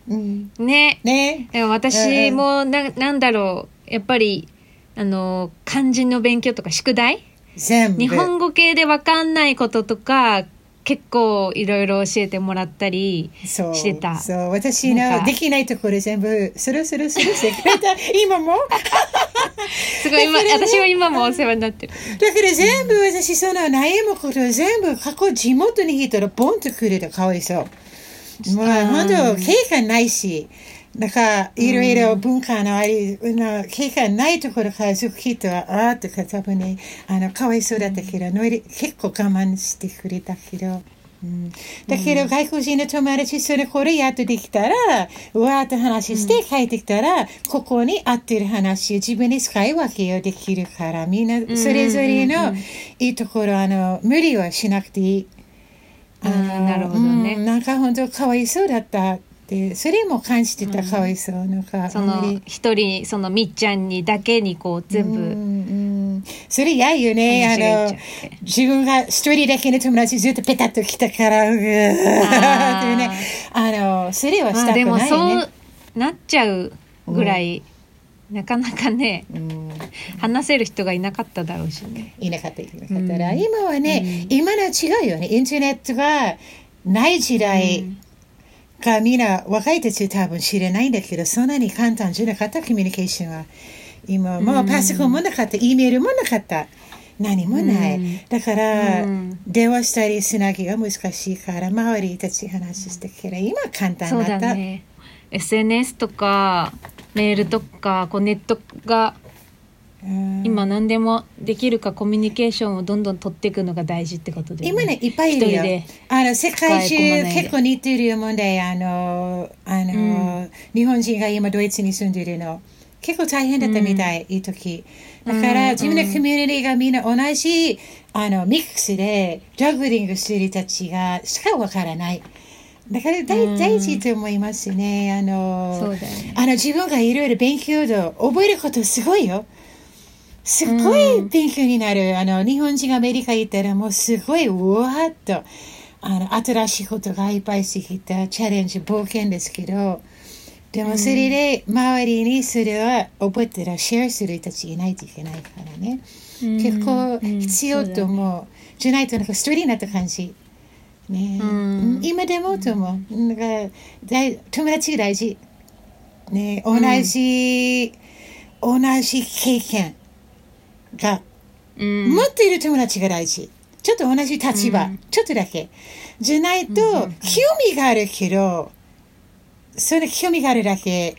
うん、ね。ね。でも私もななんだろう。やっぱりあの漢字の勉強とか宿題？全部。日本語系で分かんないこととか結構いろいろ教えてもらったりしてた。そう、私のできないところ全部スルスルスルしてくれた。今も？すごい今、私は今もお世話になってる。だから全部私その悩むこと全部過去地元にいたらボンとくれたかわいそう。もう本当経験ないし。なんか、いろいろ文化のあり、の経験ないところからずっと聞いたら、ああとか多分ね、あの、かわいそうだったけど、結構我慢してくれたけど。うん、だけど、外国人の友達、それこれやっとできたら、うわーっと話して帰ってきたら、ここに合ってる話を自分で使い分けをできるから、みんなそれぞれのいいところ、あの、無理はしなくていい。あなるほどね、うん、なんか本当かわいそうだったでそれも感じてた、かわいそう。のかその一人そのみっちゃんにだけにこう全部、うんうん、それ嫌よね。あの自分が一人だけの友達ずっとペタッと来たからう ってね。あのそれはしたくないよね、でもそうなっちゃうぐらい、うん、なかなかね、うん、話せる人がいなかっただろうしね。いなかったいなかった。ら、今はね、今のは違うよね。インターネットがない時代、かみんな若いたち多分知らないんだけど、そんなに簡単じゃなかった、コミュニケーションは。今、もうパソコンもなかった、E メールもなかった。何もない。だから、電話したりしなきゃ難しいから、周りたち話してけど、今簡単だった。ね、SNS とか、メールとか、こうネットが今何でもできるかコミュニケーションをどんどん取っていくのが大事ってことで、ね、今ねいっぱいいるよ。あの世界中結構似てるよ問題あのあの、うん、日本人が今ドイツに住んでるの。結構大変だったみたい、うん、いい時。だから、自分のコミュニティがみんな同じあのミックスでジャグリングする人たちがしかわからない。だから大,、大事と思いますね。あの、ね、あの自分がいろいろ勉強と覚えることすごいよ。すごい勉強になる。あの、日本人がアメリカ行ったらもうすごいうわっと、あの、新しいことがいっぱいしてきたチャレンジ、冒険ですけど、でもそれで周りにそれは覚えてらシェアする人たちいないといけないからね。結構必要と思う。じゃないとなんか一人になった感じ。ね、今でもと思う。なんか友達大事。ね、同じ、同じ経験。が、うん、持っている友達が大事。ちょっと同じ立場、うん、ちょっとだけ。じゃないと、興味があるけど、それ興味があるだけ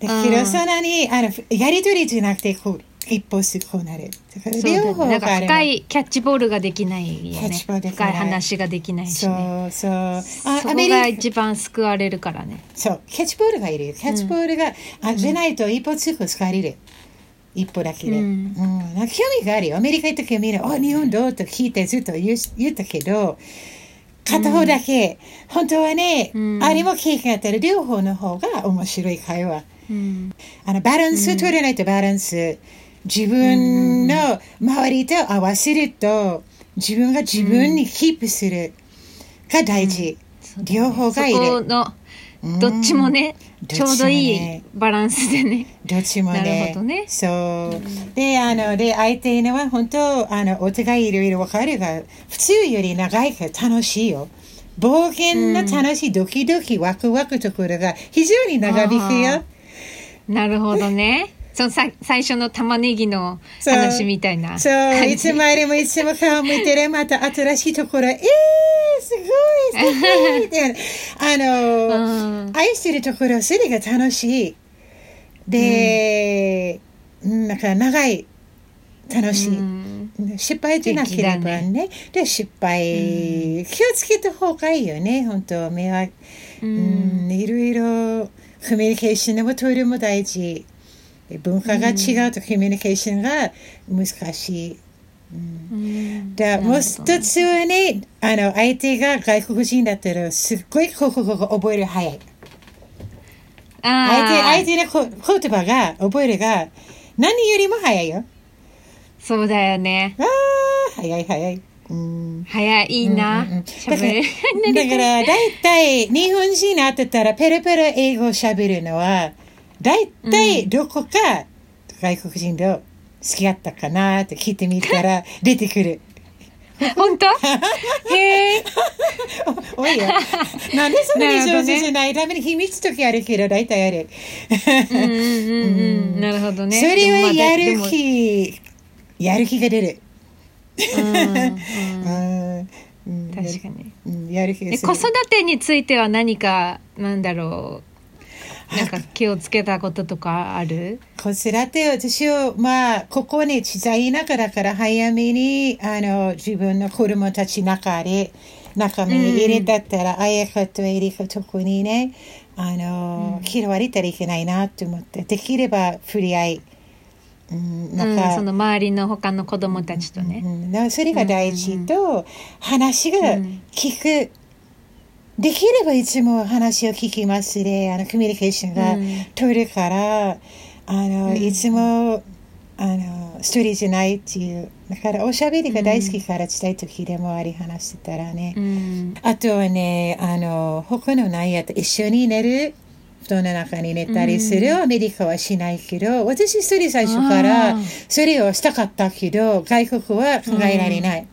だけど、そんなに、あの、やりとりじゃなくて、こう、一歩すこうなる。だから両方なんか深いキャッチボールができないよね。深い話ができないし、ね、そうそう。あそこが一番救われるからね。そう、キャッチボールがいる。キャッチボールが、うん、あじゃないと一歩すく疲れる。一歩だけで。うん。うん、興味があるよ。アメリカ行った時みんな、あ、日本どうと聞いてずっと言言ったけど、片方だけ、うん、本当はね、うん、あれも経験あったら両方の方が面白い会話。うん、あのバランス取れないとバランス。自分の周りと合わせると、自分が自分にキープするが大事。うん、両方がいる。のどっちもね、ちょうどいいバランスでね。どっちもね。なるほどね。そう。で、あの、で、相手のは本当、あの、お互いいろいろわかるが、普通より長いから楽しいよ。冒険の楽しい、ドキドキワクワクところが非常に長引くよ。なるほどね。そのさ最初の玉ねぎの話みたいなそう、いつまでもいつも顔向いてる、また新しいところ、えー、すごい、素敵って。あの、うん、愛してるところ、それが楽しい。で、うん、なんか長い、楽しい。うん、失敗じゃなければね。ねで、失敗、うん、気をつけた方がいいよね、本当迷惑。うん、いろいろ、コミュニケーションも取るも大事。文化が違うとコミュニケーションが難しい。うん、でもう一つはね、あの、相手が外国人だったら、すっごい国語が覚える早い。相手、相手の言葉が覚えるが、何よりも早いよ。そうだよね。ああ、早い早い。うん、早いな。うんうんうん、だから、だから大体、日本人に会ってたら、ペラペラ英語を喋るのは、大体どこか外国人と付き合ったかなって聞いてみたら 出てくる。本当？へえ。おいよ。なんでそんなに上手じゃないために秘密時あるけど大体ある。うんうんうんうん。なるほどね。それはやる気、やる気が出る。うん、確かに。やる気が子育てについては何か、なんだろう。なんか気をつけたこととかある？子育て私はまあここに小さい中だから早めにあの自分の子供たち中で中身に入れたったら、あやかとエリカ特にねあの、うん、嫌われたらいけないなと思ってできれば触れ合い。うん、なんか、うん、その周りの他の子供たちとね、うん、それが大事と、話が聞く、できればいつも話を聞きますで、あの、コミュニケーションが取るから、うん、あの、いつも、あの、一人じゃないっていう。だから、おしゃべりが大好きから伝え時でもあり話してたらね。うん、あとはね、あの、他のないやと一緒に寝る。布団の中に寝たりする、アメリカはしないけど、私一人最初からそれをしたかったけど、外国は考えられない。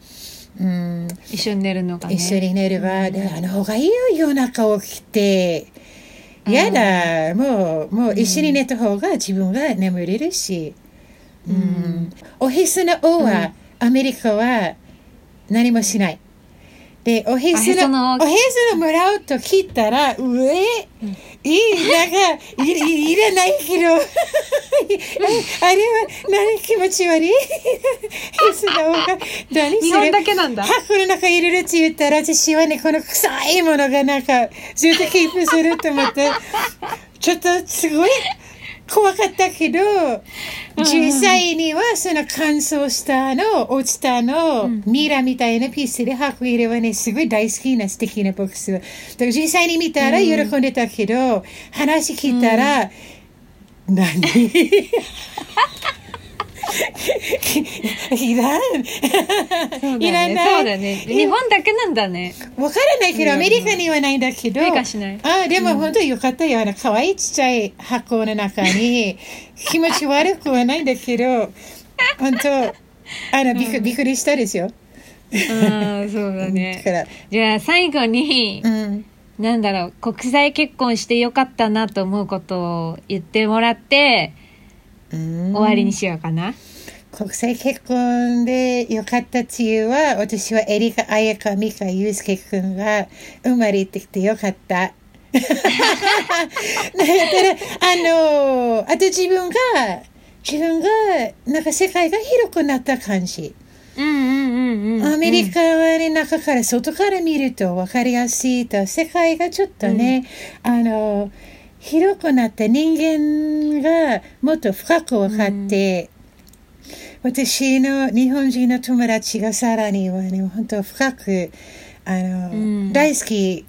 うん、一緒に寝るのが、ね、一緒に寝るわ、うん、あの方がいいよ夜中起きてやだ、もうもう一緒に寝た方が自分が眠れるし、うん、うん、オフィスの王は、アメリカは何もしないで、おへその、おへそのもらうと聞いたら、うえ、いい、なんか、いいらないけど、あれは、何気持ち悪い？へそのが、何それ日本だけなんだ。箱の中入れるって言ったら、私はね、この臭いものがなんか、ずっとキープすると思って、ちょっとすごい、怖かったけど、実際にはその乾燥したの、落ちたの、ミラみたいなピースで箱入れはね、すごい大好きな素敵なボックス。だ。から実際に見たら喜んでたけど、話聞いたら、何？いらん。いらない。そうだね。日本だけなんだね。わからないけど、アメリカにはないんだけど。あ、でも本当よかったよ。あの、可愛いちっちゃい箱の中に、気持ち悪くはないんだけど、本当、あの、びっくびっくりしたですよ。ああ、そうだね。じゃあ、最後に、うん、なんだろう、国際結婚してよかったなと思うことを言ってもらって、終わりにしようかな。国際結婚でよかったっていうは、私はエリカ、アヤカ、ミカ、ユースケ君が生まれてきてよかった。あのあと自分が自分がなんか世界が広くなった感じ。うんうんうんうん、アメリカはね、中から外から見ると分かりやすいと世界がちょっとね、うん、あの広くなった人間がもっと深く分かって、うん、私の日本人の友達がさらにはね本当深くあの、うん、大好き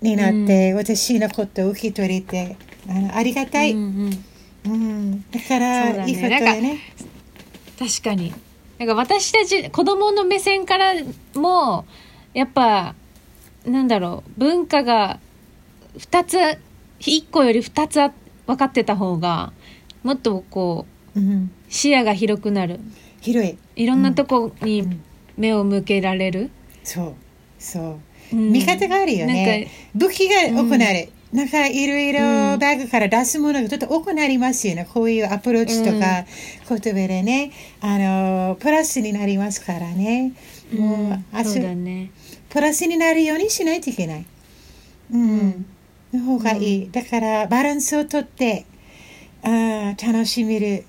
になって、私のことを受け取れてあのありがたい、うんうん、だから、ね、いいことだね。確かに。なんか私たち子供の目線からもやっぱなんだろう文化が2つ1個より2つ分かってた方がもっとこう、うん、視野が広くなる。広い。いろんなとこに目を向けられる、うん、そう。そう、うん、見方があるよね。武器が多くなる、なんかいろいろバッグから出すものがちょっと多くなりますよね。こういうアプローチとか言葉でね、あの、プラスになりますからね。もう、あそうだね。プラスになるようにしないといけない。うん。の方がいい。だからバランスをとって、あ楽しめる。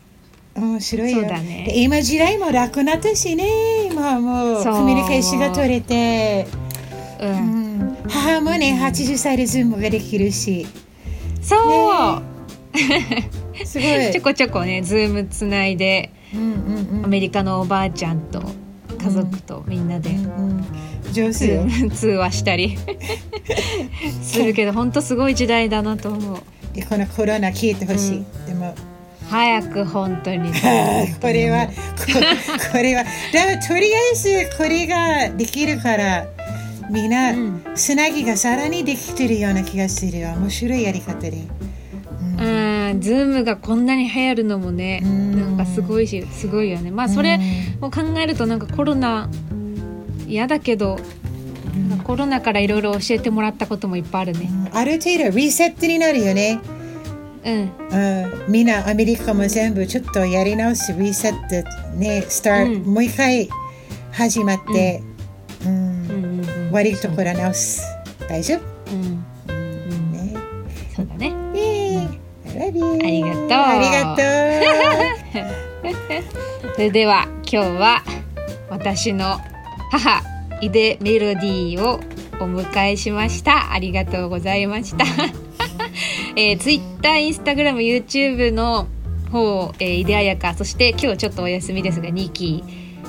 面白いよ。ね、今時代も楽なったしね。今はもうコミュニケーションが取れて。うん、うん。母もね80歳でズームができるし。そう、ね、すごい。ちょこちょこねズームつないで、うんうんうん、アメリカのおばあちゃんと家族とみんなで、上手よ。通話したり。するけど本当すごい時代だなと思う。でこのコロナ消えてほしい、うん、でも。早く本当に。これはここれは。だ とりあえずこれができるからみんな、つなぎがさらにできてるような気がする面白いやり方で。うん、 Zoomがこんなに流行るのもね、うん、なんかすごいしすごいよね。まあそれを考えるとなんかコロナ嫌だけど、うん、コロナからいろいろ教えてもらったこともいっぱいあるね、うん、ある程度リセットになるよね。うん、うん、みんなアメリカも全部ちょっとやり直すリセットねスタート、もう一回始まって、うん。悪いところ直す。大丈夫？うん、うんありがとう。ありがとう。それでは今日は私の母井出メロディーをお迎えしました。ありがとうございました、えー、Twitter、Instagram、YouTube の方、えー、井出彩香そして今日ちょっとお休みですがニキ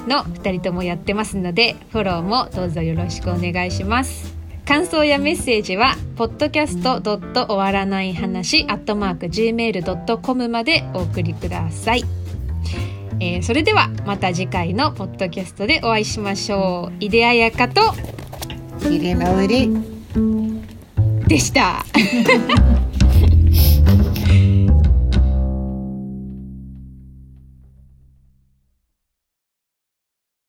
の2人ともやってますのでフォローもどうぞよろしくお願いします感想やメッセージは podcast. 終わらない話 gmail.com までお送りください、えー、それではまた次回のポッドキャストでお会いしましょう。井出彩香と井出まうり。でした